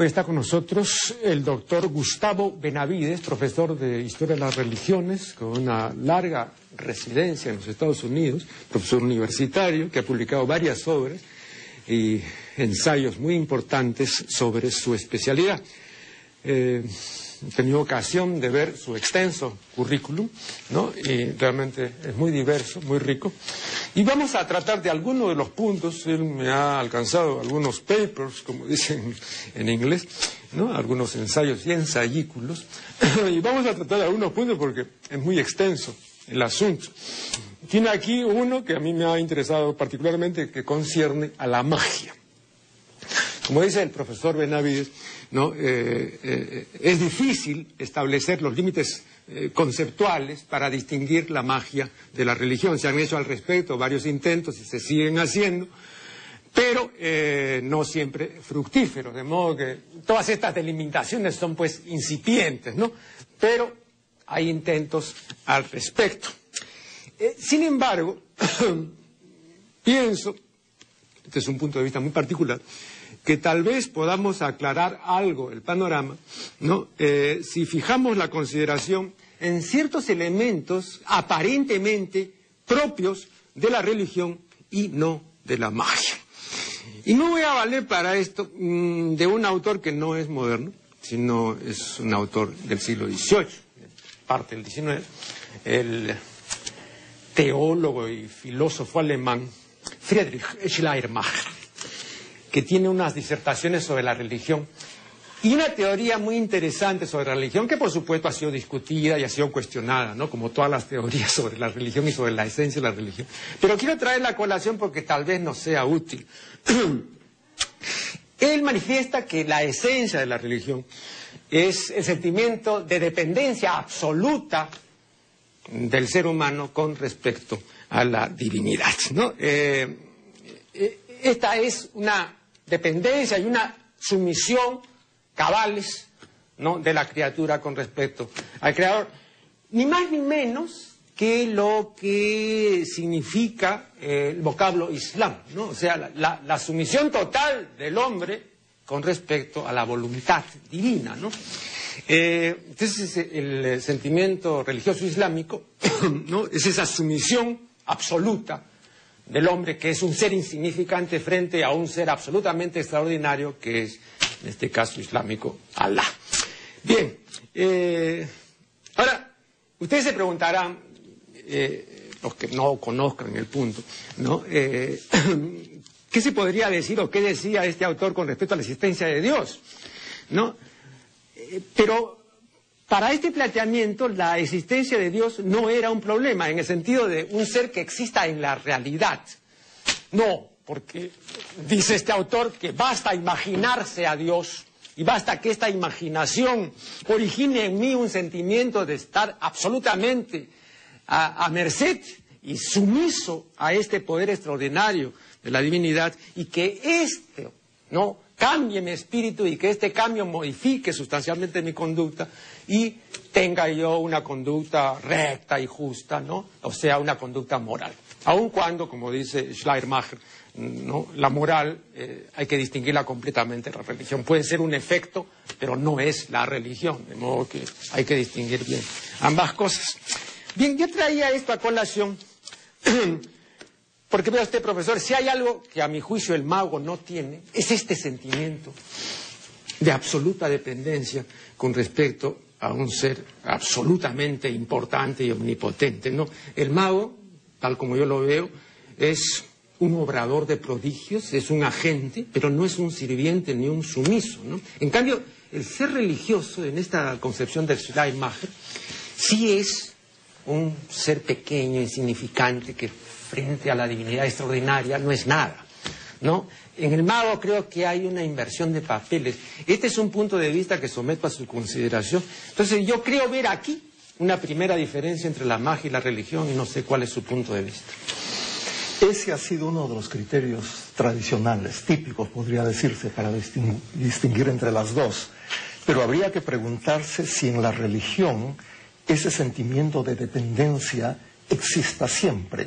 Hoy está con nosotros el doctor Gustavo Benavides, profesor de Historia de las Religiones, con una larga residencia en los Estados Unidos, profesor universitario que ha publicado varias obras y ensayos muy importantes sobre su especialidad. Eh, he tenido ocasión de ver su extenso currículum, ¿no? Y realmente es muy diverso, muy rico. Y vamos a tratar de algunos de los puntos. Él me ha alcanzado algunos papers, como dicen en inglés, ¿no? Algunos ensayos y ensayículos. y vamos a tratar de algunos puntos porque es muy extenso el asunto. Tiene aquí uno que a mí me ha interesado particularmente, que concierne a la magia. Como dice el profesor Benavides. Eh, eh, es difícil establecer los límites eh, conceptuales para distinguir la magia de la religión. Se han hecho al respecto varios intentos y se siguen haciendo, pero no siempre fructíferos, de modo que todas estas delimitaciones son pues incipientes, ¿no? Pero hay intentos al respecto. sin embargo, pienso, este es un punto de vista muy particular, que tal vez podamos aclarar algo el panorama, ¿no? Eh, si fijamos la consideración en ciertos elementos aparentemente propios de la religión y no de la magia. Y no voy a valer para esto mm, de un autor que no es moderno, sino es un autor del siglo XVIII, parte del XIX, el teólogo y filósofo alemán Friedrich Schleiermacher que tiene unas disertaciones sobre la religión y una teoría muy interesante sobre la religión que por supuesto ha sido discutida y ha sido cuestionada, ¿no? Como todas las teorías sobre la religión y sobre la esencia de la religión. Pero quiero traer la colación porque tal vez nos sea útil. Él manifiesta que la esencia de la religión es el sentimiento de dependencia absoluta del ser humano con respecto a la divinidad, ¿no? Eh, eh, esta es una dependencia y una sumisión cabales ¿no? de la criatura con respecto al creador. Ni más ni menos que lo que significa eh, el vocablo islam, ¿no? o sea, la, sumisión total del hombre con respecto a la voluntad divina. ¿no? Eh, entonces, el sentimiento religioso islámico ¿no? es esa sumisión absoluta del hombre, que es un ser insignificante frente a un ser absolutamente extraordinario, que es, en este caso islámico, Alá. Bien, eh, ahora, ustedes se preguntarán, eh, los que no conozcan el punto, ¿no? Eh, ¿Qué se podría decir o qué decía este autor con respecto a la existencia de Dios? ¿No? pero para este planteamiento, la existencia de Dios no era un problema, en el sentido de un ser que exista en la realidad. No, porque dice este autor que basta imaginarse a Dios y basta que esta imaginación origine en mí un sentimiento de estar absolutamente a, merced y sumiso a este poder extraordinario de la divinidad y que este, ¿no? cambie mi espíritu y que este cambio modifique sustancialmente mi conducta y tenga yo una conducta recta y justa, ¿no? O sea, una conducta moral. Aun cuando, como dice Schleiermacher, ¿no? la moral eh, hay que distinguirla completamente de la religión. Puede ser un efecto, pero no es la religión, de modo que hay que distinguir bien ambas cosas. Bien, yo traía esto a colación Porque vea usted, profesor, si hay algo que a mi juicio el mago no tiene, es este sentimiento de absoluta dependencia con respecto a un ser absolutamente importante y omnipotente. ¿no? El mago, tal como yo lo veo, es un obrador de prodigios, es un agente, pero no es un sirviente ni un sumiso. ¿no? En cambio, el ser religioso, en esta concepción del Schleiermacher, sí es un ser pequeño, insignificante, que frente a la divinidad extraordinaria no es nada. ¿No? En el mago creo que hay una inversión de papeles. Este es un punto de vista que someto a su consideración. Entonces yo creo ver aquí una primera diferencia entre la magia y la religión y no sé cuál es su punto de vista. Ese ha sido uno de los criterios tradicionales, típicos, podría decirse, para distinguir entre las dos. Pero habría que preguntarse si en la religión ese sentimiento de dependencia exista siempre.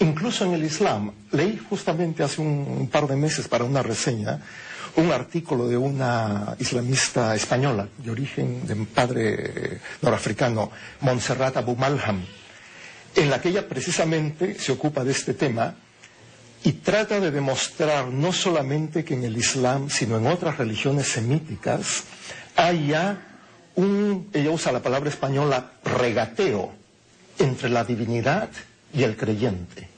Incluso en el Islam, leí justamente hace un, par de meses para una reseña un artículo de una islamista española de origen de padre norafricano, Montserrat Abu Malham, en la que ella precisamente se ocupa de este tema y trata de demostrar no solamente que en el Islam, sino en otras religiones semíticas, haya un, ella usa la palabra española, regateo entre la divinidad y el creyente.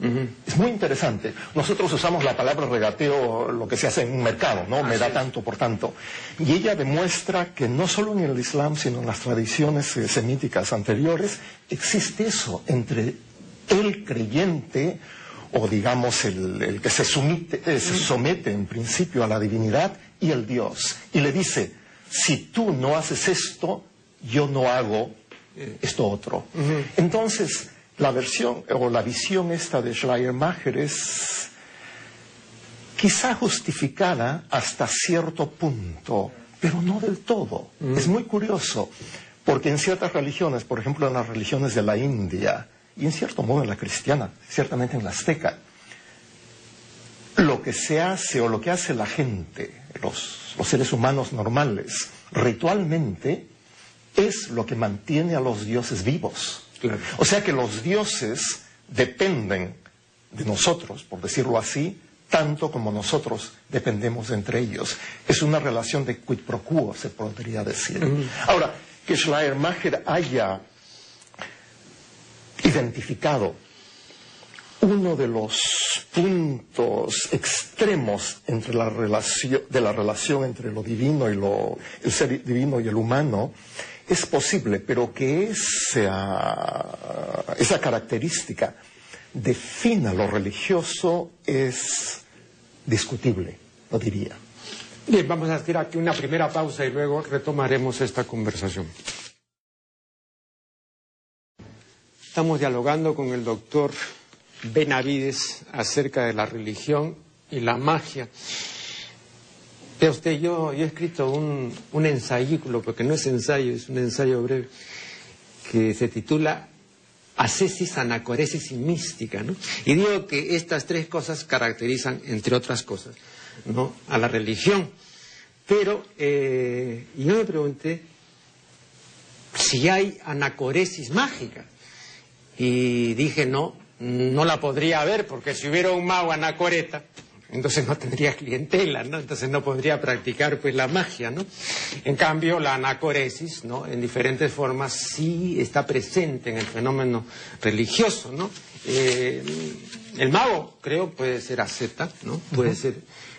Es muy interesante. Nosotros usamos la palabra regateo, lo que se hace en un mercado, ¿no? Me da tanto por tanto. Y ella demuestra que no solo en el Islam, sino en las tradiciones eh, semíticas anteriores, existe eso entre el creyente o digamos el, que se, eh, se somete en principio a la divinidad y el Dios. Y le dice, si tú no haces esto, yo no hago esto otro. Entonces, la versión o la visión esta de Schleiermacher es quizá justificada hasta cierto punto, pero no del todo. Es muy curioso, porque en ciertas religiones, por ejemplo en las religiones de la India, y en cierto modo en la cristiana, ciertamente en la azteca, lo que se hace o lo que hace la gente, los, los seres humanos normales, ritualmente, es lo que mantiene a los dioses vivos. O sea que los dioses dependen de nosotros, por decirlo así, tanto como nosotros dependemos entre ellos. Es una relación de quid pro quo, se podría decir. Ahora, que Schleiermacher haya identificado uno de los puntos extremos entre la relación, de la relación entre lo divino y lo, el ser divino y el humano, es posible, pero que esa, esa característica defina lo religioso es discutible, lo diría. Bien, vamos a hacer aquí una primera pausa y luego retomaremos esta conversación. Estamos dialogando con el doctor Benavides acerca de la religión y la magia. Vea usted, yo, he escrito un, un ensayículo, porque no es ensayo, es un ensayo breve, que se titula Ascesis, anacoresis y mística, ¿no? Y digo que estas tres cosas caracterizan, entre otras cosas, ¿no? a la religión. Pero eh, yo me pregunté si hay anacoresis mágica. Y dije, no, no la podría haber, porque si hubiera un mago anacoreta, entonces no tendría clientela, ¿no? Entonces no podría practicar pues la magia, ¿no? En cambio, la anacoresis, ¿no? En diferentes formas sí está presente en el fenómeno religioso, ¿no? Eh, el mago, creo, puede ser asceta, ¿no? Puede ser,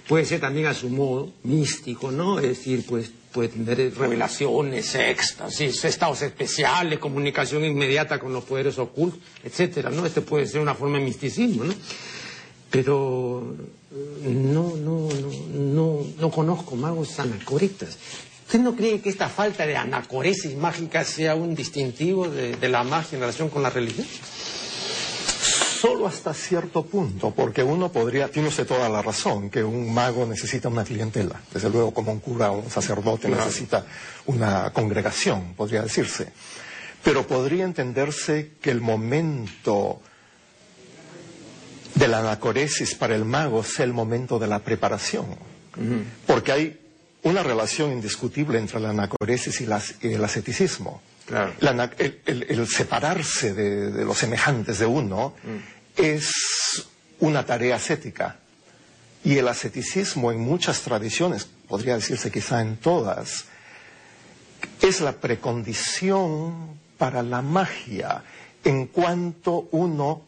puede ser también a su modo místico, ¿no? Es decir, pues puede tener revelaciones, éxtasis, estados especiales, comunicación inmediata con los poderes ocultos, etcétera, ¿no? Este puede ser una forma de misticismo, ¿no? Pero no, no, no, no, conozco magos anacoretas. ¿Usted no cree que esta falta de anacoresis mágica sea un distintivo de, la magia en relación con la religión? Solo hasta cierto punto, porque uno podría, tiene usted toda la razón, que un mago necesita una clientela. Desde luego, como un cura o un sacerdote necesita una congregación, podría decirse. Pero podría entenderse que el momento de la anacoresis para el mago sea el momento de la preparación. Porque hay una relación indiscutible entre la anacoresis y, el asceticismo. el, separarse de, los semejantes de uno mm. es una tarea ascética. Y el asceticismo en muchas tradiciones, podría decirse quizá en todas, es la precondición para la magia en cuanto uno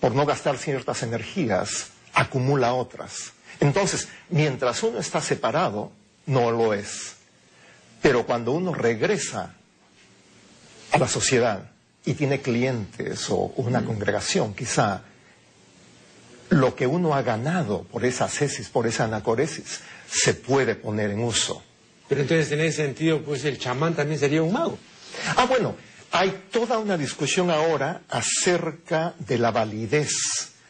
por no gastar ciertas energías, acumula otras. Entonces, mientras uno está separado, no lo es. Pero cuando uno regresa a la sociedad y tiene clientes o una congregación, quizá, lo que uno ha ganado por esa cesis, por esa anacoresis, se puede poner en uso. Pero entonces, en ese sentido, pues el chamán también sería un mago. Ah, bueno, hay toda una discusión ahora acerca de la validez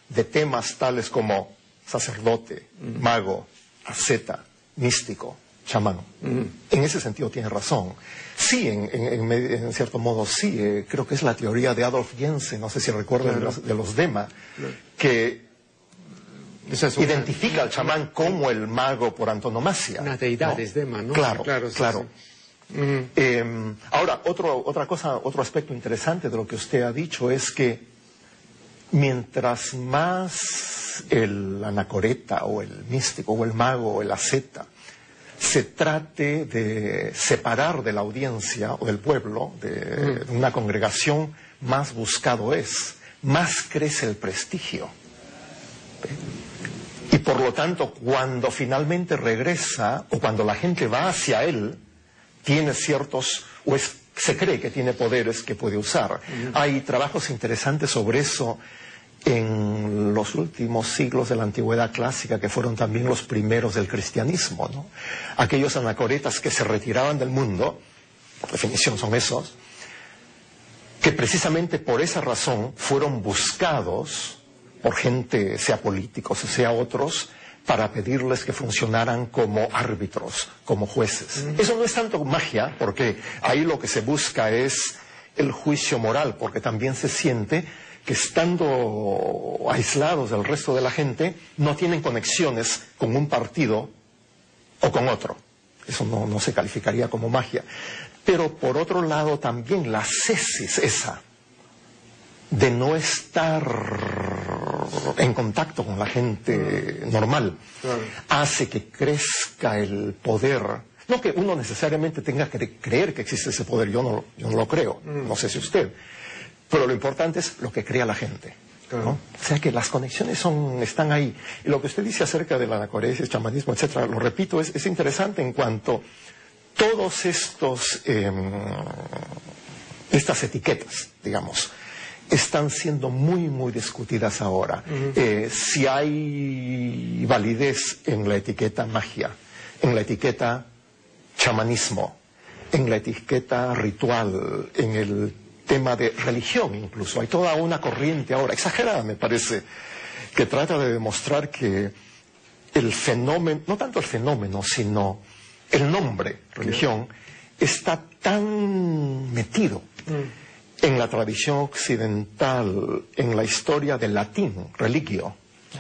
de temas tales como sacerdote, mago, asceta, místico, chamán. En ese sentido tiene razón. Sí, en, cierto modo sí, eh, creo que es la teoría de Adolf Jensen, no sé si recuerdan de, los, Dema, que identifica al chamán como el mago por antonomasia. Unas deidades de ¿no? Claro, claro. claro. Em, ahora, otro, otra cosa, otro aspecto interesante de lo que usted ha dicho es que mientras más el anacoreta o el místico o el mago o el asceta se trate de separar de la audiencia o del pueblo, de, una congregación, más buscado es, más crece el prestigio. Y por lo tanto, cuando finalmente regresa o cuando la gente va hacia él, tiene ciertos, o se cree que tiene poderes que puede usar. Hay trabajos interesantes sobre eso en los últimos siglos de la antigüedad clásica, que fueron también los primeros del cristianismo, ¿no? Aquellos anacoretas que se retiraban del mundo, por definición son esos, que precisamente por esa razón fueron buscados por gente, sea políticos o sea otros, para pedirles que funcionaran como árbitros, como jueces. Eso no es tanto magia, porque ahí lo que se busca es el juicio moral, porque también se siente que estando aislados del resto de la gente no tienen conexiones con un partido o con otro. Eso no, se calificaría como magia. Pero por otro lado también la cesis esa de no estar en contacto con la gente normal hace que crezca el poder. No que uno necesariamente tenga que creer que existe ese poder, yo no, yo no lo creo, no sé si usted pero lo importante es lo que crea la gente. O sea que las conexiones son, están ahí. Y lo que usted dice acerca de la anacoresia, el chamanismo, etcétera, lo repito, es, interesante en cuanto todos estos, em, estas etiquetas, digamos, están siendo muy, muy discutidas ahora. Eh, si hay validez en la etiqueta magia, en la etiqueta chamanismo, en la etiqueta ritual, en el tema de religión incluso. Hay toda una corriente ahora, exagerada me parece, que trata de demostrar que el fenómeno, no tanto el fenómeno, sino el nombre, religión, está tan metido mm. En la tradición occidental, en la historia del latín, religio,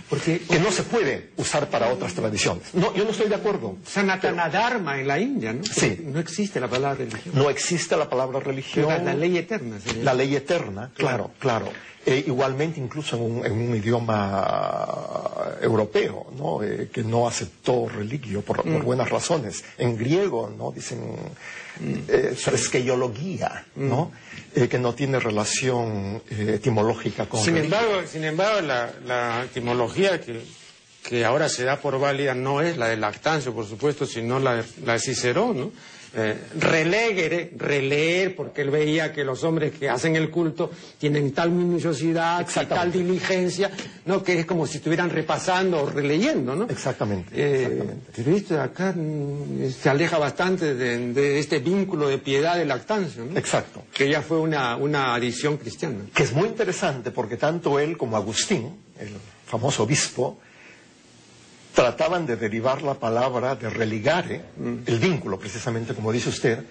porque, que no se puede usar para otras tradiciones. No, yo no estoy de acuerdo. Sanatana Dharma en la India, ¿no? Sí. No existe la palabra religión. No existe la palabra religión. La, ley eterna. La ley eterna, claro, claro. Eh, igualmente incluso en un, idioma europeo, ¿no? Eh, que no aceptó religio por, mm. buenas razones. En griego, ¿no? Dicen mm. eh, ¿no? Mm. Eh, que no tiene relación etimológica con sin embargo Sin embargo, la, etimología que, que, ahora se da por válida no es la de Lactancio, por supuesto, sino la, la de Cicerón, ¿no? eh, releer, porque él veía que los hombres que hacen el culto tienen tal minuciosidad, tal diligencia, ¿no? que es como si estuvieran repasando o releyendo, ¿no? Exactamente. Eh, pero acá mm, se aleja bastante de, este vínculo de piedad de lactancia, ¿no? Exacto. Que ya fue una, una adición cristiana. Que es muy interesante porque tanto él como Agustín, el famoso obispo, trataban de derivar la palabra de religare, mm. el vínculo, precisamente como dice usted,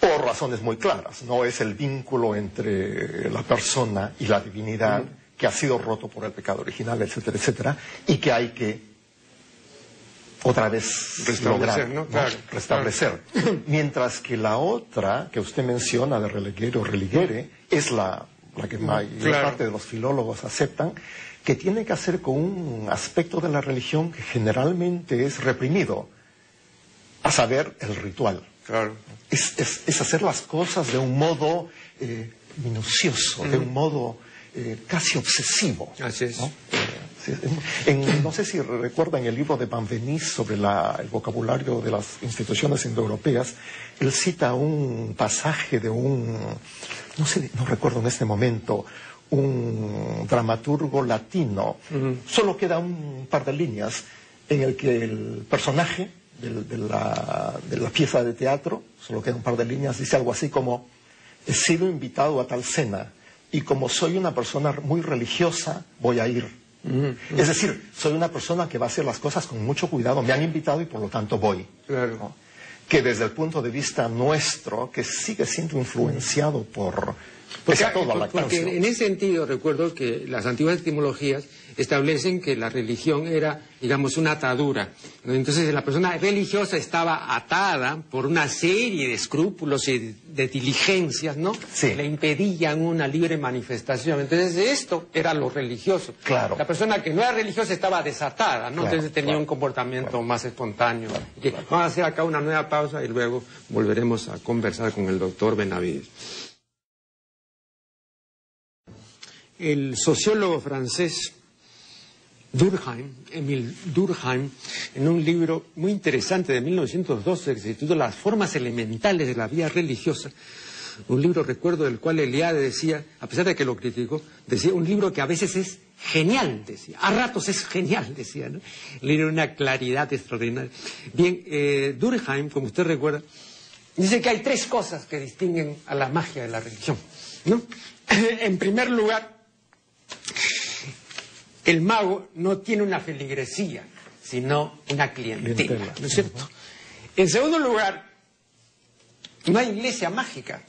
por razones muy claras. No es el vínculo entre la persona y la divinidad mm. que ha sido roto por el pecado original, etcétera, etcétera, y que hay que otra vez restablecer, ¿no? restablecer. Mientras que la otra que usted menciona de religere o religere es la, la que mayor parte de los filólogos aceptan, que tiene que hacer con un aspecto de la religión que generalmente es reprimido, a saber, el ritual. Claro. Es, hacer las cosas de un modo eh, minucioso, de un modo eh, casi obsesivo. Así es. ¿no? no sé si recuerdan el libro de Benveniste sobre el vocabulario de las instituciones indoeuropeas, él cita un pasaje de un, no sé, no recuerdo en este momento, un dramaturgo latino. Solo queda un par de líneas en el que el personaje de, la, pieza de teatro, solo queda un par de líneas, dice algo así como, he sido invitado a tal cena y como soy una persona muy religiosa, voy a ir. Es decir, soy una persona que va a hacer las cosas con mucho cuidado, me han invitado y por lo tanto voy. Claro. Que desde el punto de vista nuestro, que sigue siendo influenciado por Porque, porque en ese sentido recuerdo que las antiguas etimologías establecen que la religión era, digamos, una atadura. Entonces la persona religiosa estaba atada por una serie de escrúpulos y de diligencias, ¿no? Sí. Le impedían una libre manifestación. Entonces esto era lo religioso. Claro. La persona que no era religiosa estaba desatada, ¿no? Claro, Entonces tenía claro, un comportamiento más espontáneo. Vamos a hacer acá una nueva pausa y luego volveremos a conversar con el doctor Benavides. El sociólogo francés Durkheim, Emile Durkheim, en un libro muy interesante de 1912 que se titula Las formas elementales de la vida religiosa, un libro, recuerdo, del cual Eliade decía, a pesar de que lo criticó, decía, un libro que a veces es genial, decía, a ratos es genial, decía, ¿no? Una claridad extraordinaria. Bien, eh, Durkheim, como usted recuerda, dice que hay tres cosas que distinguen a la magia de la religión, ¿no? En primer lugar, el mago no tiene una feligresía, sino una clientela, Clientela. ¿no es cierto? En segundo lugar, no hay iglesia mágica.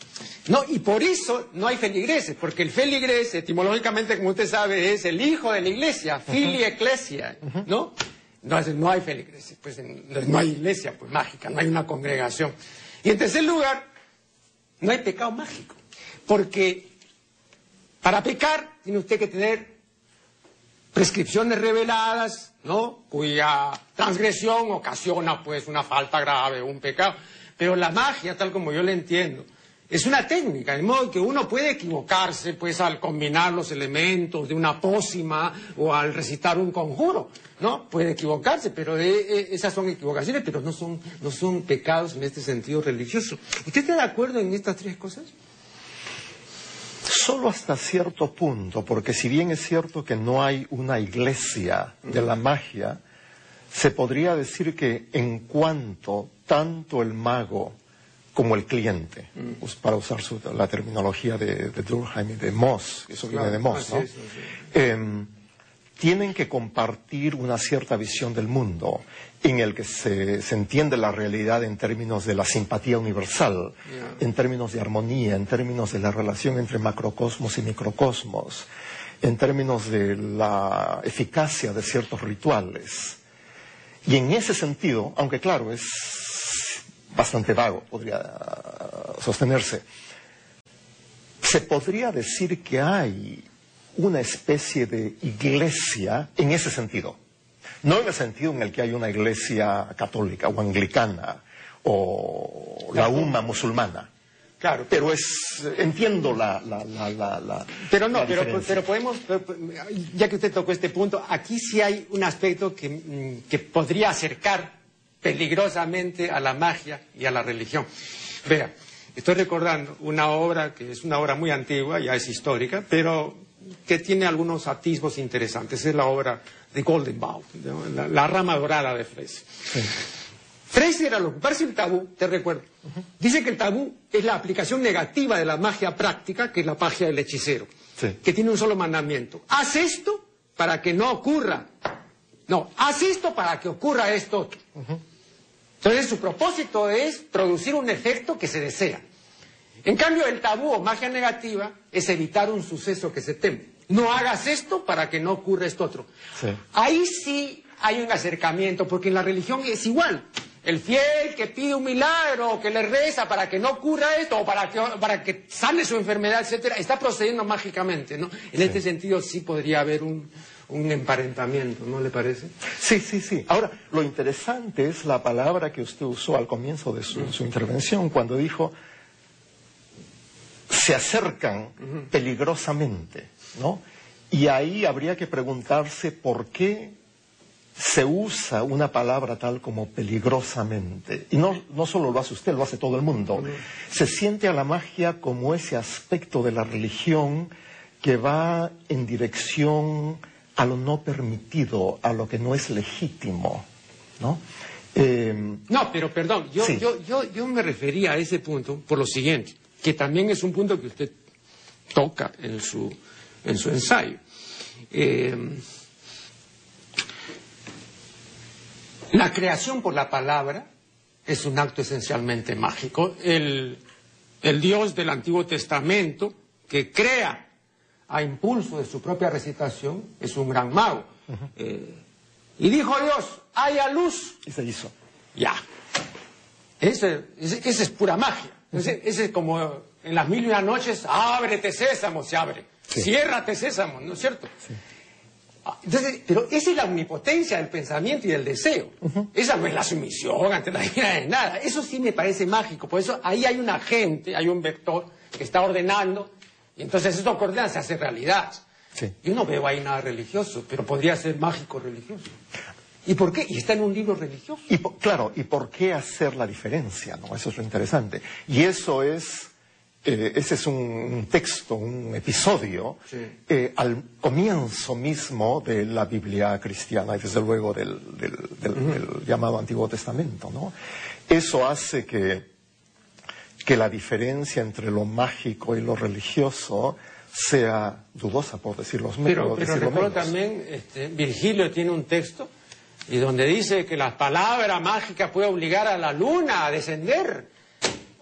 No, y por eso no hay feligreses, porque el feligres, etimológicamente, como usted sabe, es el hijo de la iglesia, fili ecclesia, ¿no? No, no hay feligreses, pues no hay iglesia pues, mágica, no hay una congregación. Y en tercer lugar, no hay pecado mágico, porque para pecar tiene usted que tener prescripciones reveladas, ¿no? Cuya transgresión ocasiona pues una falta grave, un pecado. Pero la magia, tal como yo la entiendo, es una técnica, de modo que uno puede equivocarse pues al combinar los elementos de una pócima o al recitar un conjuro, ¿no? Puede equivocarse, pero eh, eh, esas son equivocaciones, pero no son, no son pecados en este sentido religioso. ¿Usted está de acuerdo en estas tres cosas? Solo hasta cierto punto, porque si bien es cierto que no hay una iglesia de la magia, se podría decir que en cuanto tanto el mago como el cliente, us- para usar su- la terminología de, de Durkheim y de Moss, eso viene de Moss, así ¿no? Em, tienen que compartir una cierta visión del mundo en el que se, se entiende la realidad en términos de la simpatía universal, en términos de armonía, en términos de la relación entre macrocosmos y microcosmos, en términos de la eficacia de ciertos rituales. Y en ese sentido, aunque claro, es bastante vago, podría sostenerse, se podría decir que hay una especie de iglesia en ese sentido. No en el sentido en el que hay una iglesia católica o anglicana o la UMA musulmana. Claro, Pero es, entiendo la, la, la, la, Pero no, pero, pero podemos, pero- ya que usted tocó este punto, aquí sí hay un aspecto que, mm, que podría acercar peligrosamente a la magia y a la religión. Vea, estoy recordando una obra que es una obra muy antigua, ya es histórica, pero que tiene algunos atisbos interesantes. Es la obra de Golden Bough, ¿no? la, la rama dorada de Frese. Fraser, al ocuparse el tabú, te recuerdo, dice que el tabú es la aplicación negativa de la magia práctica, que es la magia del hechicero, Sí. que tiene un solo mandamiento. Haz esto para que no ocurra. No, haz esto para que ocurra esto otro. Entonces su propósito es producir un efecto que se desea. En cambio, el tabú o magia negativa es evitar un suceso que se teme. No hagas esto para que no ocurra esto otro. Sí. Ahí sí hay un acercamiento, porque en la religión es igual. El fiel que pide un milagro, o que le reza para que no ocurra esto, o para que, para que sane su enfermedad, etcétera, está procediendo mágicamente, ¿no? En este sentido sí podría haber un, un emparentamiento, ¿no le parece? Sí, sí, sí. Ahora, lo interesante es la palabra que usted usó al comienzo de su, su intervención, cuando dijo, se acercan peligrosamente, ¿no? Y ahí habría que preguntarse por qué se usa una palabra tal como peligrosamente. Y no, no solo lo hace usted, lo hace todo el mundo. Se siente a la magia como ese aspecto de la religión que va en dirección a lo no permitido, a lo que no es legítimo, ¿no? Eh, No, pero perdón, yo, Sí. yo, yo, yo me refería a ese punto por lo siguiente, que también es un punto que usted toca en su, en su ensayo. Eh, la creación por la palabra es un acto esencialmente mágico. El, el Dios del Antiguo Testamento que crea a impulso de su propia recitación es un gran mago. Eh, y dijo Dios, haya luz. Y se hizo. Ya. Ese, ese- esa es pura magia. Ese, ese es como en las mil y una noches, ábrete sésamo, se abre. Sí. Ciérrate sésamo, ¿no es cierto? Ah, Entonces, pero esa es la omnipotencia del pensamiento y del deseo. Esa no es la sumisión ante la vida de nada. Eso sí me parece mágico. Por eso ahí hay un agente, hay un vector que está ordenando, y entonces eso coordina se hace realidad. Sí. Yo no veo ahí nada religioso, pero podría ser mágico religioso. ¿Y por qué? Y está en un libro religioso. Y claro, ¿y por qué hacer la diferencia? ¿no? Eso es lo interesante. Y eso es, eh, ese es un, un texto, un episodio Sí. eh, al comienzo mismo de la Biblia cristiana y desde luego del, del- del- del llamado Antiguo Testamento. ¿no? Eso hace que, que la diferencia entre lo mágico y lo religioso sea dudosa, por decirlo, Pero, por pero decirlo menos. también, este, Virgilio tiene un texto y donde dice que la palabra mágica puede obligar a la luna a descender.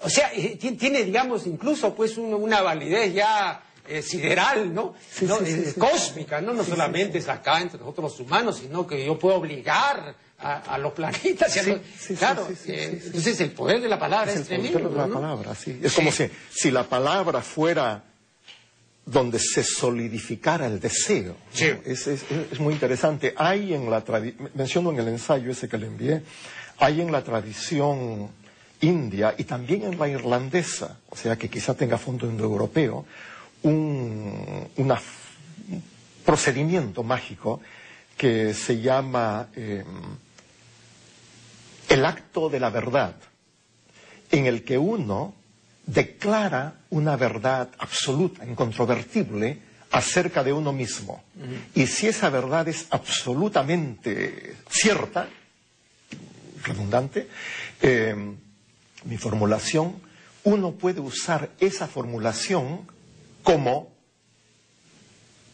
O sea, ti- tiene, digamos, incluso pues un- una validez ya eh, sideral, ¿no? Sí, ¿no? sí, Eh, sí. cósmica, ¿no? No solamente es acá entre nosotros los humanos, sino que yo puedo obligar a, a los planetas y a los- claro, eh, entonces el poder de la palabra es, Es el poder de la ¿no? palabra, sí. Es como si, si la palabra fuera donde se solidificara el deseo. Es, es- es muy interesante. Hay en la tradición, menciono en el ensayo ese que le envié, hay en la tradición india y también en la irlandesa, o sea que quizá tenga fondo indoeuropeo, un una un procedimiento mágico que se llama eh, el acto de la verdad en el que uno declara una verdad absoluta, incontrovertible, acerca de uno mismo. Y si esa verdad es absolutamente cierta, redundante, eh, mi formulación, uno puede usar esa formulación como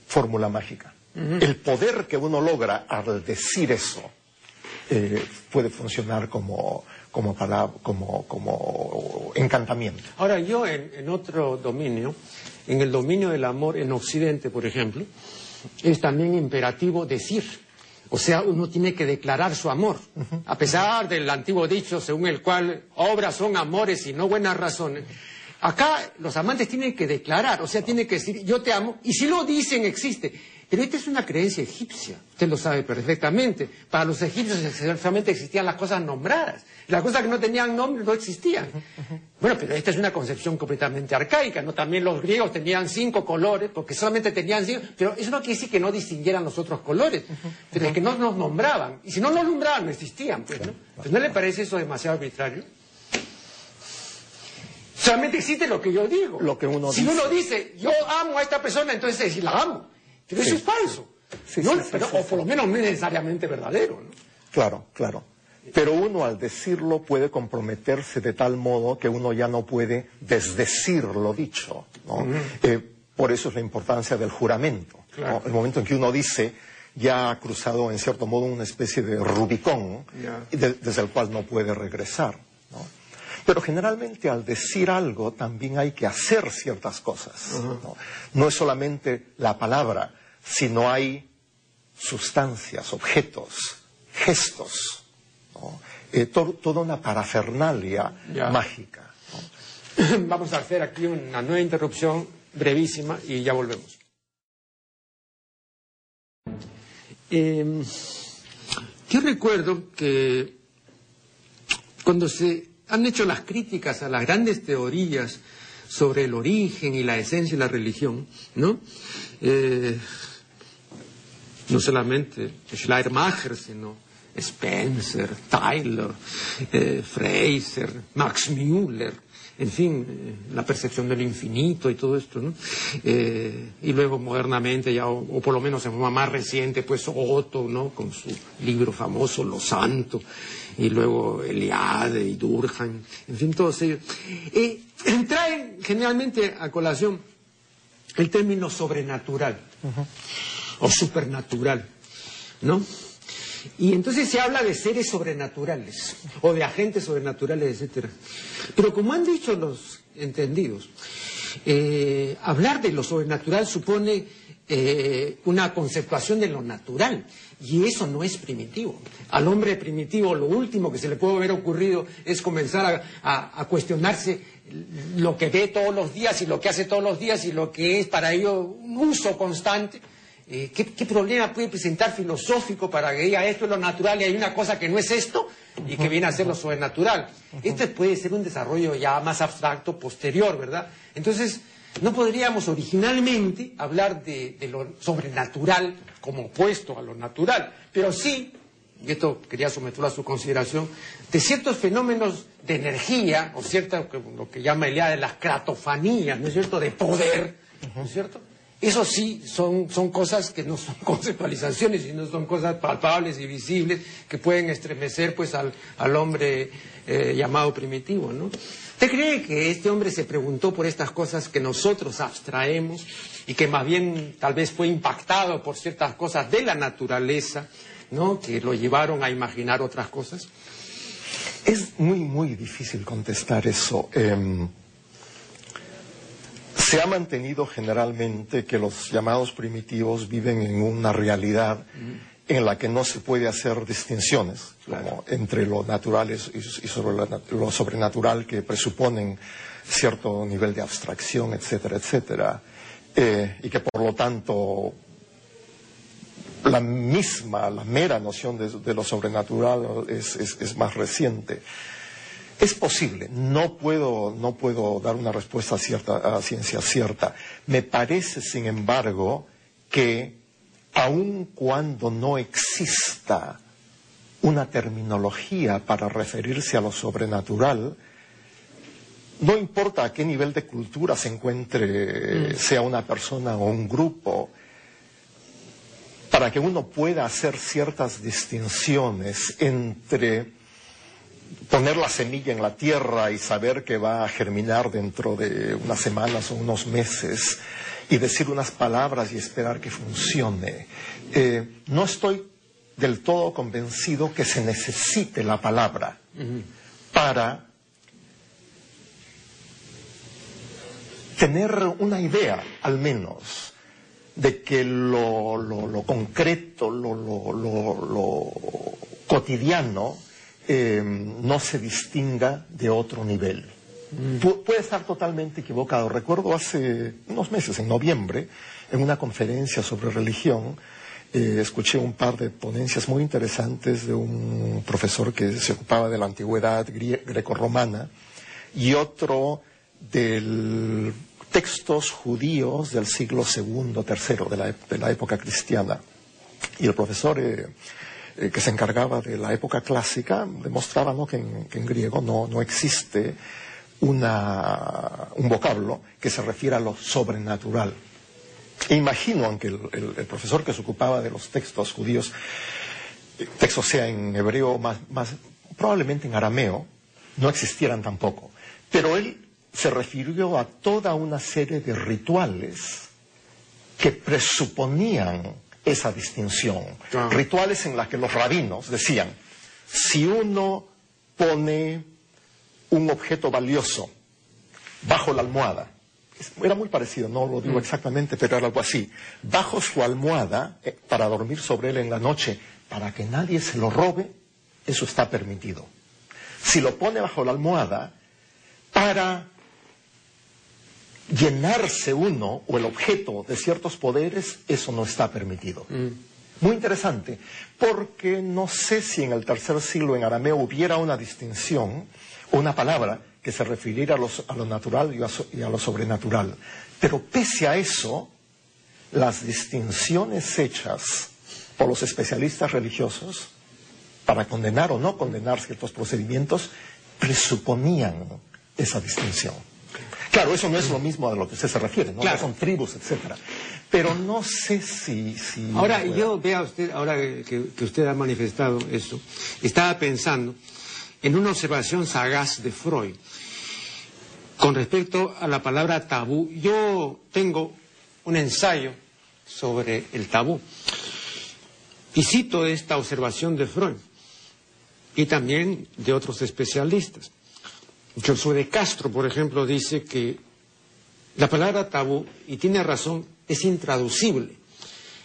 fórmula mágica. El poder que uno logra al decir eso eh, puede funcionar como, como, como, como encantamiento. Ahora, yo en, en otro dominio, en el dominio del amor en Occidente, por ejemplo, es también imperativo decir. O sea, uno tiene que declarar su amor. A pesar del antiguo dicho según el cual obras son amores y no buenas razones. Acá los amantes tienen que declarar, o sea, tienen que decir, yo te amo, y si lo dicen, existe. Pero esta es una creencia egipcia, usted lo sabe perfectamente. Para los egipcios solamente existían las cosas nombradas. Las cosas que no tenían nombre no existían. Bueno, pero esta es una concepción completamente arcaica, ¿no? También los griegos tenían cinco colores, porque solamente tenían cinco, pero eso no quiere decir que no distinguieran los otros colores, pero es que no nos nombraban. Y si no nos nombraban, no existían, pues, ¿no? Pues, ¿no le parece eso demasiado arbitrario? Solamente existe lo que yo digo. Lo que uno si dice. uno dice, yo amo a esta persona, entonces la amo. Pero eso es falso. No, pero- o por lo menos no es necesariamente verdadero. ¿no? Claro, claro. Pero uno al decirlo puede comprometerse de tal modo que uno ya no puede desdecir lo dicho. ¿no? Eh, por eso es la importancia del juramento. El momento en que uno dice ya ha cruzado en cierto modo una especie de Rubicón de- desde el cual no puede regresar. ¿no? Pero generalmente al decir algo también hay que hacer ciertas cosas. ¿no? no es solamente la palabra, sino hay sustancias, objetos, gestos, ¿no? Eh, to- toda una parafernalia Ya. mágica. ¿no? Vamos a hacer aquí una nueva interrupción brevísima y ya volvemos. Eh, yo recuerdo que cuando se han hecho las críticas a las grandes teorías sobre el origen y la esencia de la religión, ¿no? Eh, no solamente Schleiermacher, sino Spencer, Tyler, eh, Fraser, Max Müller, en fin, eh, la percepción del infinito y todo esto, ¿no? Eh, y luego modernamente, ya, o, por lo menos en forma más reciente, pues Otto, ¿no? Con su libro famoso, Lo Santo, y luego Eliade y Durkheim, en fin, todos ellos. Eh, traen generalmente a colación el término sobrenatural o supernatural, ¿no? Y entonces se habla de seres sobrenaturales o de agentes sobrenaturales, etcétera. Pero como han dicho los entendidos, Eh, hablar de lo sobrenatural supone eh, una conceptuación de lo natural. Y eso no es primitivo. Al hombre primitivo lo último que se le puede haber ocurrido es comenzar a, cuestionarse lo que ve todos los días y lo que hace todos los días y lo que es para ello un uso constante. Eh, ¿qué, problema puede presentar filosófico para que diga esto es lo natural y hay una cosa que no es esto y que viene a ser lo sobrenatural? Este puede ser un desarrollo ya más abstracto, posterior, ¿verdad? Entonces, no podríamos originalmente hablar de, lo sobrenatural como opuesto a lo natural, pero sí, y esto quería someterlo a su consideración, de ciertos fenómenos de energía, o cierto, lo que llama de las cratofanías, ¿no es cierto?, de poder, ¿no es cierto? Eso sí son, cosas que no son conceptualizaciones, sino son cosas palpables y visibles que pueden estremecer pues al, hombre eh, llamado primitivo, ¿no? ¿Usted cree que este hombre se preguntó por estas cosas que nosotros abstraemos y que más bien tal vez fue impactado por ciertas cosas de la naturaleza, ¿no? que lo llevaron a imaginar otras cosas? Es muy, muy difícil contestar eso. Em, se ha mantenido generalmente que los llamados primitivos viven en una realidad en la que no se puede hacer distinciones entre lo natural y, sobre lo sobrenatural que presuponen cierto nivel de abstracción, etcétera, etcétera, eh, y que por lo tanto la misma, la mera noción de, lo sobrenatural es, más reciente. Es posible, no puedo, no puedo dar una respuesta cierta, a ciencia cierta. Me parece, sin embargo, que aun cuando no exista una terminología para referirse a lo sobrenatural, no importa a qué nivel de cultura se encuentre, mm. sea una persona o un grupo, para que uno pueda hacer ciertas distinciones entre poner la semilla en la tierra y saber que va a germinar dentro de unas semanas o unos meses, y decir unas palabras y esperar que funcione. Eh, no estoy del todo convencido que se necesite la palabra para tener una idea, al menos, de que lo, concreto, lo, cotidiano, eh, no se distinga de otro nivel puede estar totalmente equivocado. Recuerdo hace unos meses, en noviembre, en una conferencia sobre religión, eh, escuché un par de ponencias muy interesantes de un profesor que se ocupaba de la antigüedad greco-romana y otro de textos judíos del siglo II, III, de la, época cristiana. Y el profesor eh, eh, que se encargaba de la época clásica demostraba que, en, griego no existe un vocablo que se refiere a lo sobrenatural. E imagino, aunque el, profesor que se ocupaba de los textos judíos, eh, textos sea en hebreo, más, probablemente en arameo, no existieran tampoco. Pero él se refirió a toda una serie de rituales que presuponían esa distinción. Rituales en los que los rabinos decían, si uno pone un objeto valioso bajo la almohada. Era muy parecido, no lo digo mm. exactamente, pero era algo así. Bajo su almohada, eh, para dormir sobre él en la noche, para que nadie se lo robe, eso está permitido. Si lo pone bajo la almohada, para llenarse uno o el objeto de ciertos poderes, eso no está permitido. Mm. Muy interesante, porque no sé si en el tercer siglo en arameo hubiera una distinción una palabra que se refiriera a, lo natural y a, lo sobrenatural. Pero pese a eso, las distinciones hechas por los especialistas religiosos para condenar o no condenar ciertos procedimientos presuponían esa distinción. Claro, eso no es lo mismo a lo que usted se refiere, ¿no? Son tribus, etcétera. Pero no sé si... ahora, yo vea usted, ahora que, que, usted ha manifestado eso, estaba pensando en una observación sagaz de Freud con respecto a la palabra tabú. Yo tengo un ensayo sobre el tabú y cito esta observación de Freud y también de otros especialistas. Josué de Castro, por ejemplo, dice que la palabra tabú, y tiene razón, es intraducible.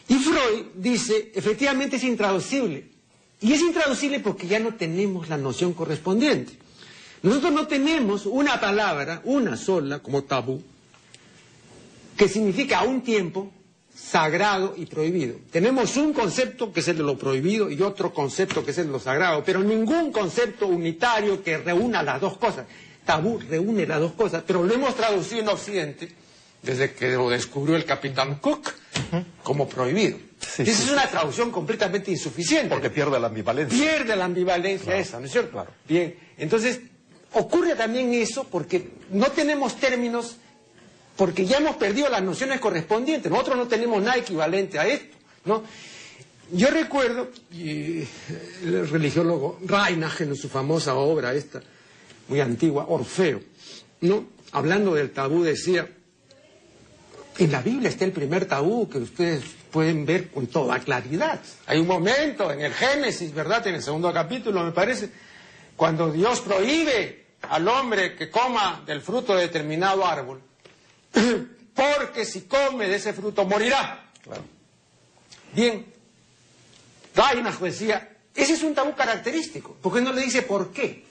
Y Freud dice, efectivamente es intraducible. Y es intraducible porque ya no tenemos la noción correspondiente. Nosotros no tenemos una palabra, una sola, como tabú, que significa a un tiempo sagrado y prohibido. Tenemos un concepto que es el de lo prohibido y otro concepto que es el de lo sagrado, pero ningún concepto unitario que reúna las dos cosas. Tabú reúne las dos cosas, pero lo hemos traducido en Occidente desde que lo descubrió el capitán Cook como prohibido. Esa es una traducción completamente insuficiente. Porque pierde la ambivalencia. Pierde la ambivalencia esa, ¿no es cierto? Claro. Bien, entonces ocurre también eso porque no tenemos términos porque ya hemos perdido las nociones correspondientes. Nosotros no tenemos nada equivalente a esto, ¿no? Yo recuerdo, y el religiólogo Reinach en su famosa obra esta, muy antigua, Orfeo, ¿no? Hablando del tabú decía, en la Biblia está el primer tabú que ustedes pueden ver con toda claridad. Hay un momento en el Génesis, ¿verdad? En el segundo capítulo, me parece, cuando Dios prohíbe al hombre que coma del fruto de determinado árbol porque si come de ese fruto morirá. Bien, Reinach decía, ese es un tabú característico, porque no le dice por qué.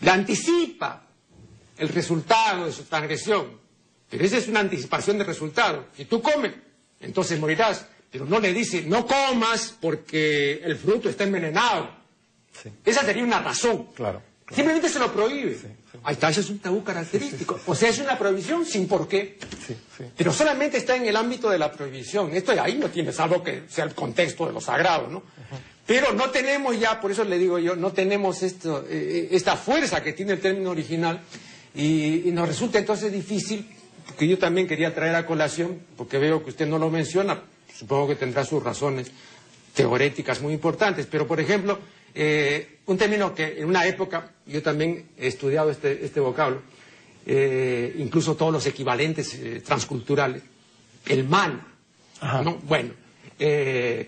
Le anticipa el resultado de su transgresión, pero esa es una anticipación de resultado. Si tú comes, entonces morirás, pero no le dice, no comas porque el fruto está envenenado. Esa sería una razón. Claro. Simplemente se lo prohíbe. Ahí está, ese es un tabú característico. O sea, es una prohibición sin por qué. Pero solamente está en el ámbito de la prohibición. Esto de ahí no tiene, salvo que sea el contexto de lo sagrado, ¿no? Pero no tenemos ya, por eso le digo yo, no tenemos esto, eh, esta fuerza que tiene el término original y, nos resulta entonces difícil, porque yo también quería traer a colación, porque veo que usted no lo menciona, supongo que tendrá sus razones teoréticas muy importantes, pero por ejemplo, eh, un término que en una época, yo también he estudiado este, este vocablo, eh, incluso todos los equivalentes eh, transculturales, el mal, ¿no? Bueno,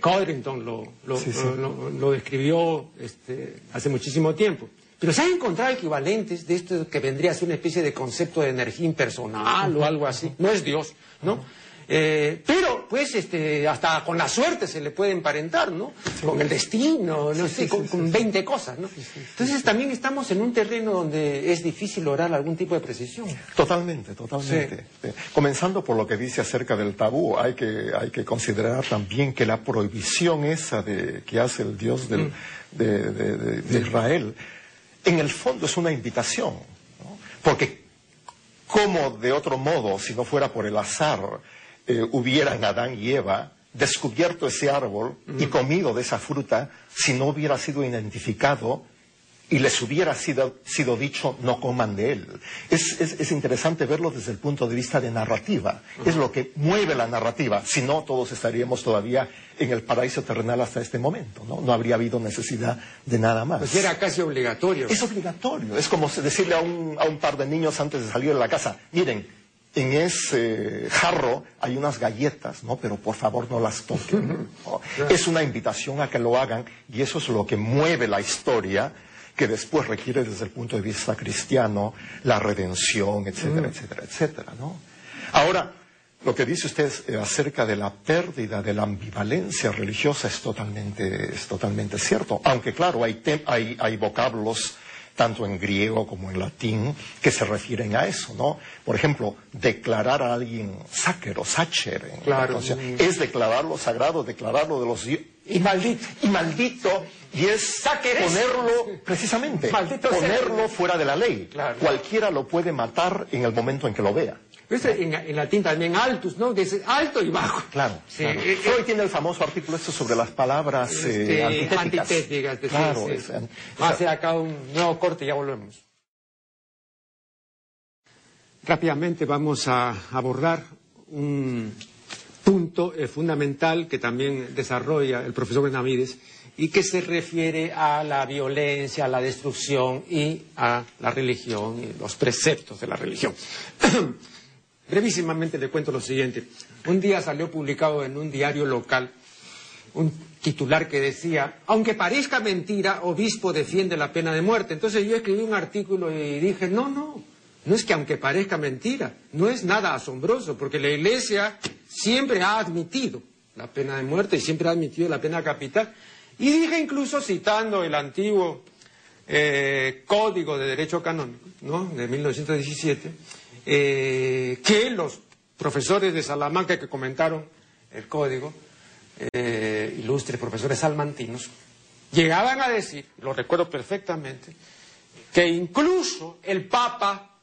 Codrington lo, lo, describió este, hace muchísimo tiempo. Pero se han encontrado equivalentes de esto que vendría a ser una especie de concepto de energía impersonal o algo así. No es Dios, ¿no? Eh, pero, pues, este, hasta con la suerte se le puede emparentar, ¿no? Con el destino, no sé, con, con, 20 cosas, ¿no? Entonces también estamos en un terreno donde es difícil lograr algún tipo de precisión. Totalmente, totalmente. Comenzando por lo que dice acerca del tabú, hay que, hay que considerar también que la prohibición esa de, que hace el Dios del, mm. de, de, Israel, en el fondo es una invitación, ¿no? Porque, ¿cómo de otro modo, si no fuera por el azar, eh, hubieran Adán y Eva descubierto ese árbol y comido de esa fruta si no hubiera sido identificado y les hubiera sido, dicho no coman de él. Es, interesante verlo desde el punto de vista de narrativa. Es lo que mueve la narrativa. Si no, todos estaríamos todavía en el paraíso terrenal hasta este momento. No, no habría habido necesidad de nada más. Pues era casi obligatorio. Es obligatorio. Es como decirle a un, a un par de niños antes de salir de la casa, miren, en ese jarro hay unas galletas, ¿no? Pero por favor no las toquen. Es una invitación a que lo hagan y eso es lo que mueve la historia que después requiere desde el punto de vista cristiano la redención, etcétera, etcétera, etcétera, ¿no? Ahora, lo que dice usted eh, acerca de la pérdida de la ambivalencia religiosa es totalmente, es totalmente cierto. Aunque claro, hay, hay, hay vocablos tanto en griego como en latín, que se refieren a eso, ¿no? Por ejemplo, declarar a alguien sáquero, sacher, claro. es declararlo sagrado, declararlo de los y maldito. Y maldito, y es ponerlo, precisamente, ponerlo fuera de la ley. Cualquiera lo puede matar en el momento en que lo vea. En, latín también altus, ¿no? Dice alto y bajo. Claro. Sí, eh, Freud tiene el famoso artículo esto sobre las palabras eh, este, antitéticas. claro. Es, Va a hacer acá un nuevo corte y ya volvemos. Rápidamente vamos a abordar un punto eh, fundamental que también desarrolla el profesor Benavides y que se refiere a la violencia, a la destrucción y a la religión y los preceptos de la religión. Brevísimamente le cuento lo siguiente. Un día salió publicado en un diario local un titular que decía, aunque parezca mentira, obispo defiende la pena de muerte. Entonces yo escribí un artículo y dije, no, no, no es que aunque parezca mentira, no es nada asombroso, porque la Iglesia siempre ha admitido la pena de muerte y siempre ha admitido la pena capital. Y dije incluso citando el antiguo eh, Código de Derecho Canónico, ¿no? de 1917, eh, que los profesores de Salamanca que comentaron el código, eh, ilustres profesores salmantinos, llegaban a decir, lo recuerdo perfectamente, que incluso el Papa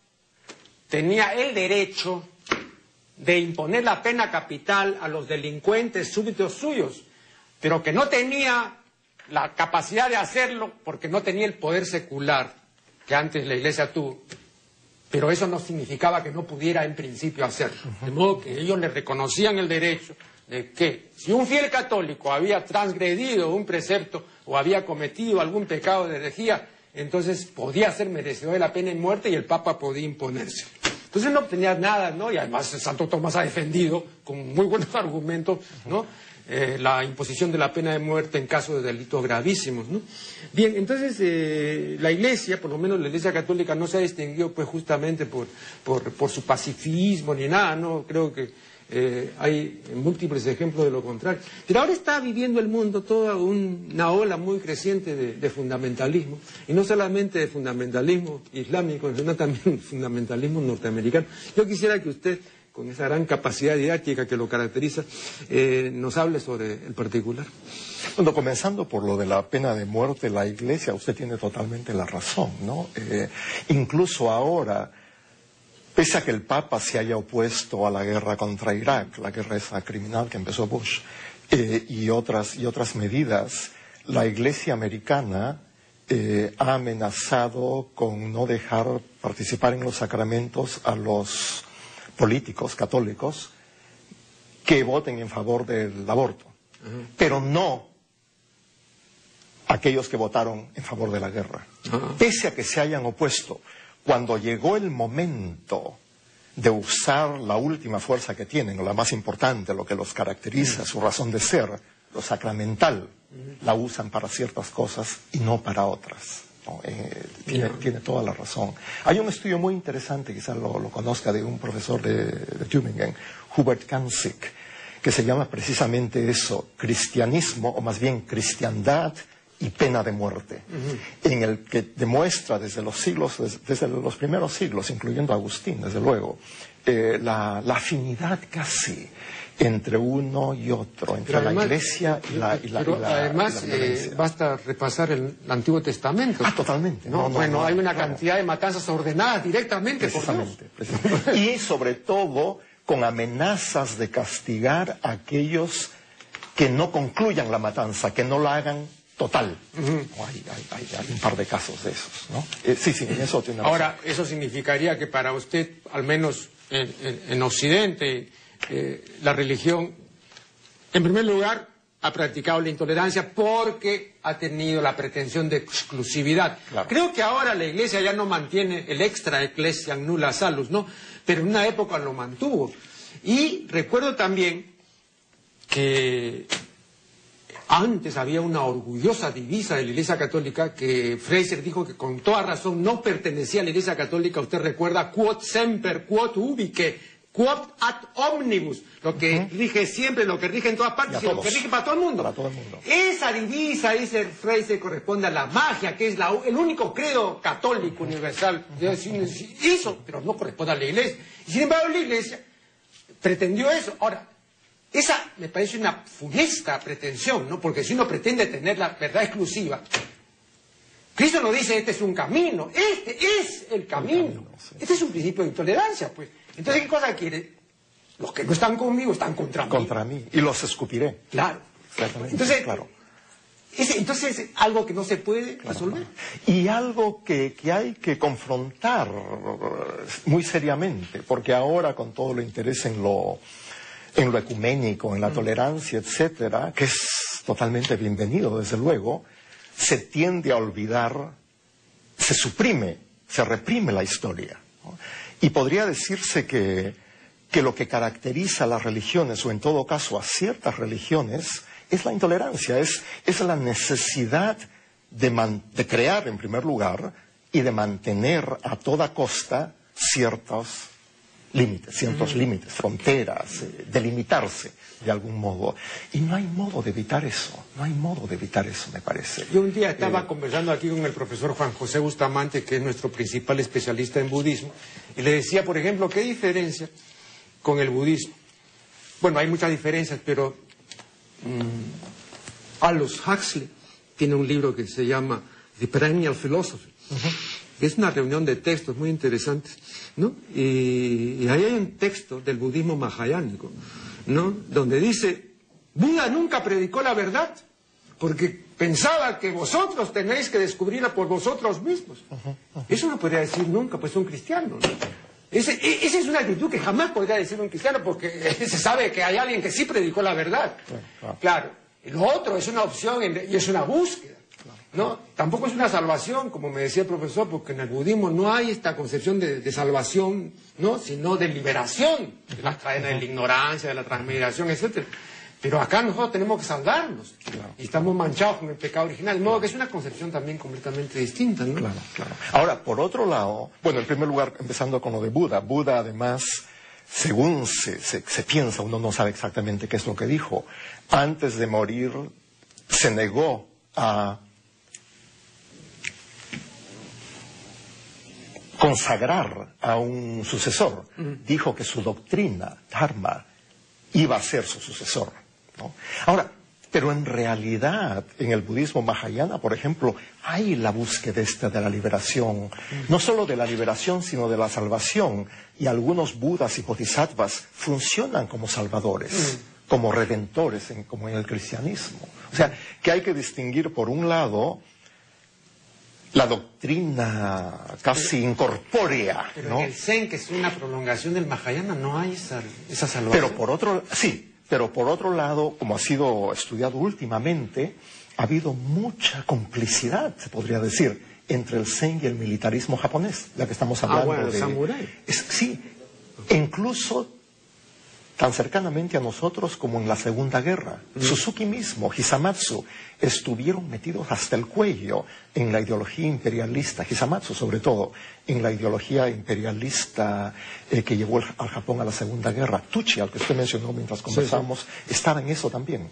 tenía el derecho de imponer la pena capital a los delincuentes súbditos suyos, pero que no tenía la capacidad de hacerlo porque no tenía el poder secular que antes la Iglesia tuvo. Pero eso no significaba que no pudiera en principio hacerlo. De modo que ellos le reconocían el derecho de que si un fiel católico había transgredido un precepto o había cometido algún pecado de herejía, entonces podía ser merecedor de la pena de muerte y el Papa podía imponerse. Entonces no tenía nada, ¿no? Y además Santo Tomás ha defendido con muy buenos argumentos, ¿no? Eh, la imposición de la pena de muerte en caso de delitos gravísimos, ¿no? Bien, entonces eh, la Iglesia, por lo menos la Iglesia Católica, no se ha distinguido, pues, justamente por, por su pacifismo ni nada, ¿no? Creo que eh, hay múltiples ejemplos de lo contrario. Pero ahora está viviendo el mundo toda una ola muy creciente de, fundamentalismo, y no solamente de fundamentalismo islámico, sino también fundamentalismo norteamericano. Yo quisiera que usted, con esa gran capacidad didáctica que lo caracteriza, eh, nos hable sobre el particular. Bueno, comenzando por lo de la pena de muerte, la Iglesia, usted tiene totalmente la razón, ¿no? Eh, incluso ahora Pese a que el Papa se haya opuesto a la guerra contra Irak, la guerra esa criminal que empezó Bush, eh, y, otras, y otras medidas, la Iglesia americana ha amenazado con no dejar participar en los sacramentos a los políticos católicos que voten en favor del aborto, pero no aquellos que votaron en favor de la guerra, pese a que se hayan opuesto cuando llegó el momento de usar la última fuerza que tienen, o la más importante, lo que los caracteriza, su razón de ser, lo sacramental, la usan para ciertas cosas y no para otras. Eh, tiene, toda la razón. Hay un estudio muy interesante, quizás lo, conozca, de un profesor de, de Tübingen, Hubert Kanzig, que se llama precisamente eso, cristianismo, o más bien cristiandad y pena de muerte, en el que demuestra desde los siglos, desde los primeros siglos, incluyendo Agustín, desde luego, eh, la, afinidad casi entre uno y otro, entre la Iglesia y la, y pero además, eh, basta repasar el, Antiguo Testamento. Ah, totalmente. bueno, hay una cantidad de matanzas ordenadas directamente precisamente, por Y sobre todo con amenazas de castigar a aquellos que no concluyan la matanza, que no la hagan total. hay, un par de casos de esos, ¿no? Eh, sí, sí, eso tiene Ahora, eso significaría que para usted, al menos en, Occidente, eh, la religión, en primer lugar, ha practicado la intolerancia porque ha tenido la pretensión de exclusividad. Creo que ahora la Iglesia ya no mantiene el extra ecclesia nulla salus, ¿no? Pero en una época lo mantuvo. Y recuerdo también que antes había una orgullosa divisa de la Iglesia Católica que Fraser dijo que con toda razón no pertenecía a la Iglesia Católica. Usted recuerda, quod semper, quod ubique, quod ad omnibus, lo que rige siempre, lo que rige en todas partes y, lo que rige para todo el mundo. Para todo el mundo. Esa divisa, dice Fraser, corresponde a la magia, que es el único credo católico universal. Eso, pero no corresponde a la Iglesia. Y sin embargo, la Iglesia pretendió eso. Ahora, esa me parece una funesta pretensión, ¿no? Porque si uno pretende tener la verdad exclusiva, Cristo no dice este es un camino, este es el camino. Este es un principio de intolerancia, pues. Entonces, ¿qué cosa quiere? Los que no están conmigo están contra mí. Contra mí. Y los escupiré. Claro. Entonces, claro. entonces, algo que no se puede resolver. Y algo que, que, hay que confrontar muy seriamente, porque ahora con todo el interés en lo en lo ecuménico, en la mm. tolerancia, etcétera, que es totalmente bienvenido, desde luego, se tiende a olvidar, se suprime, se reprime la historia. Y podría decirse que, lo que caracteriza a las religiones, o en todo caso a ciertas religiones, es la intolerancia, es, la necesidad de, de crear, en primer lugar, y de mantener a toda costa ciertos límites, ciertos límites, fronteras, eh, delimitarse de algún modo. Y no hay modo de evitar eso, no hay modo de evitar eso, me parece. Yo un día estaba eh, conversando aquí con el profesor Juan José Bustamante, que es nuestro principal especialista en budismo, y le decía, por ejemplo, ¿qué diferencia con el budismo? Bueno, hay muchas diferencias, pero mm, Aldous Huxley tiene un libro que se llama The Perennial Philosophy. Es una reunión de textos muy interesantes, ¿no? Y, ahí hay un texto del budismo mahayánico, ¿no? Donde dice, Buda nunca predicó la verdad, porque pensaba que vosotros tenéis que descubrirla por vosotros mismos. Eso no podría decir nunca, pues un cristiano, ¿no? E, esa es una actitud que jamás podría decir un cristiano, porque se sabe que hay alguien que sí predicó la verdad. Claro. Lo otro es una opción y es una búsqueda. ¿No? Tampoco es una salvación, como me decía el profesor, porque en el budismo no hay esta concepción de, salvación, ¿no? Sino de liberación de las cadenas de la ignorancia, de la transmigración, etc. Pero acá nosotros tenemos que salvarnos. Y estamos manchados con el pecado original. De modo que es una concepción también completamente distinta, ¿no? Claro, claro. Ahora, por otro lado, bueno, en primer lugar, empezando con lo de Buda. Buda, además, según se, se piensa, uno no sabe exactamente qué es lo que dijo, antes de morir se negó a consagrar a un sucesor. Dijo que su doctrina, Dharma, iba a ser su sucesor. Ahora, pero en realidad, en el budismo mahayana, por ejemplo, hay la búsqueda esta de la liberación, no solo de la liberación, sino de la salvación. Y algunos budas y bodhisattvas funcionan como salvadores, como redentores, como en el cristianismo. O sea, que hay que distinguir, por un lado, la doctrina casi incorpórea. Pero en el Zen, que es una prolongación del Mahayana, no hay esa, esa salvación. Pero por otro, sí, pero por otro lado, como ha sido estudiado últimamente, ha habido mucha complicidad, se podría decir, entre el Zen y el militarismo japonés, ya que estamos ah, hablando ah, bueno, de... Samurai. sí, incluso tan cercanamente a nosotros como en la Segunda Guerra. Mm. Suzuki mismo, Hisamatsu, estuvieron metidos hasta el cuello en la ideología imperialista, Hisamatsu sobre todo, en la ideología imperialista eh, que llevó al Japón a la Segunda Guerra. Tucci, al que usted mencionó mientras conversábamos, estaba en eso también.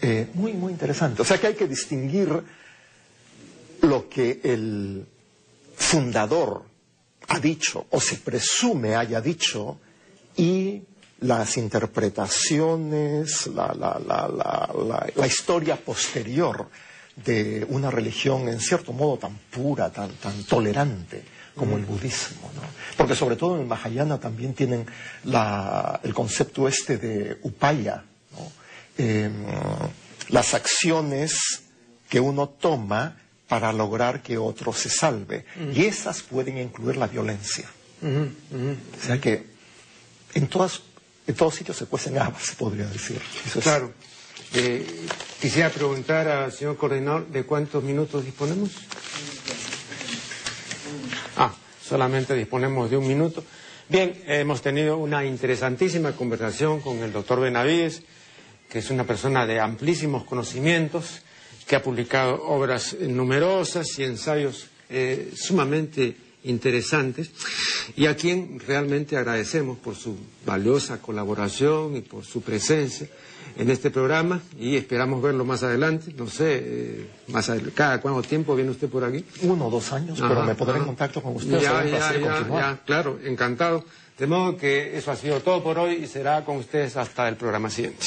Eh, muy, muy interesante. O sea que hay que distinguir lo que el fundador ha dicho o se presume haya dicho y las interpretaciones, la, la, la, la, historia posterior de una religión en cierto modo tan pura, tan, tan tolerante como el mm. budismo. ¿no? Porque sobre todo en el Mahayana también tienen el concepto este de upaya, ¿no? Em, las acciones que uno toma para lograr que otro se salve. Mm. Y esas pueden incluir la violencia. O sea que en todas en todos sitios se cuecen habas, se podría decir. claro. Eh, quisiera preguntar al señor coordinador de cuántos minutos disponemos. Ah, solamente disponemos de un minuto. Bien, hemos tenido una interesantísima conversación con el doctor Benavides, que es una persona de amplísimos conocimientos, que ha publicado obras numerosas y ensayos eh, sumamente interesantes y a quien realmente agradecemos por su valiosa colaboración y por su presencia en este programa y esperamos verlo más adelante, no sé, eh, más cada cuánto tiempo viene usted por aquí. Uno o dos años, pero me pondré en contacto con usted. Ya, ya, ya, claro, encantado. De modo que eso ha sido todo por hoy y será con ustedes hasta el programa siguiente.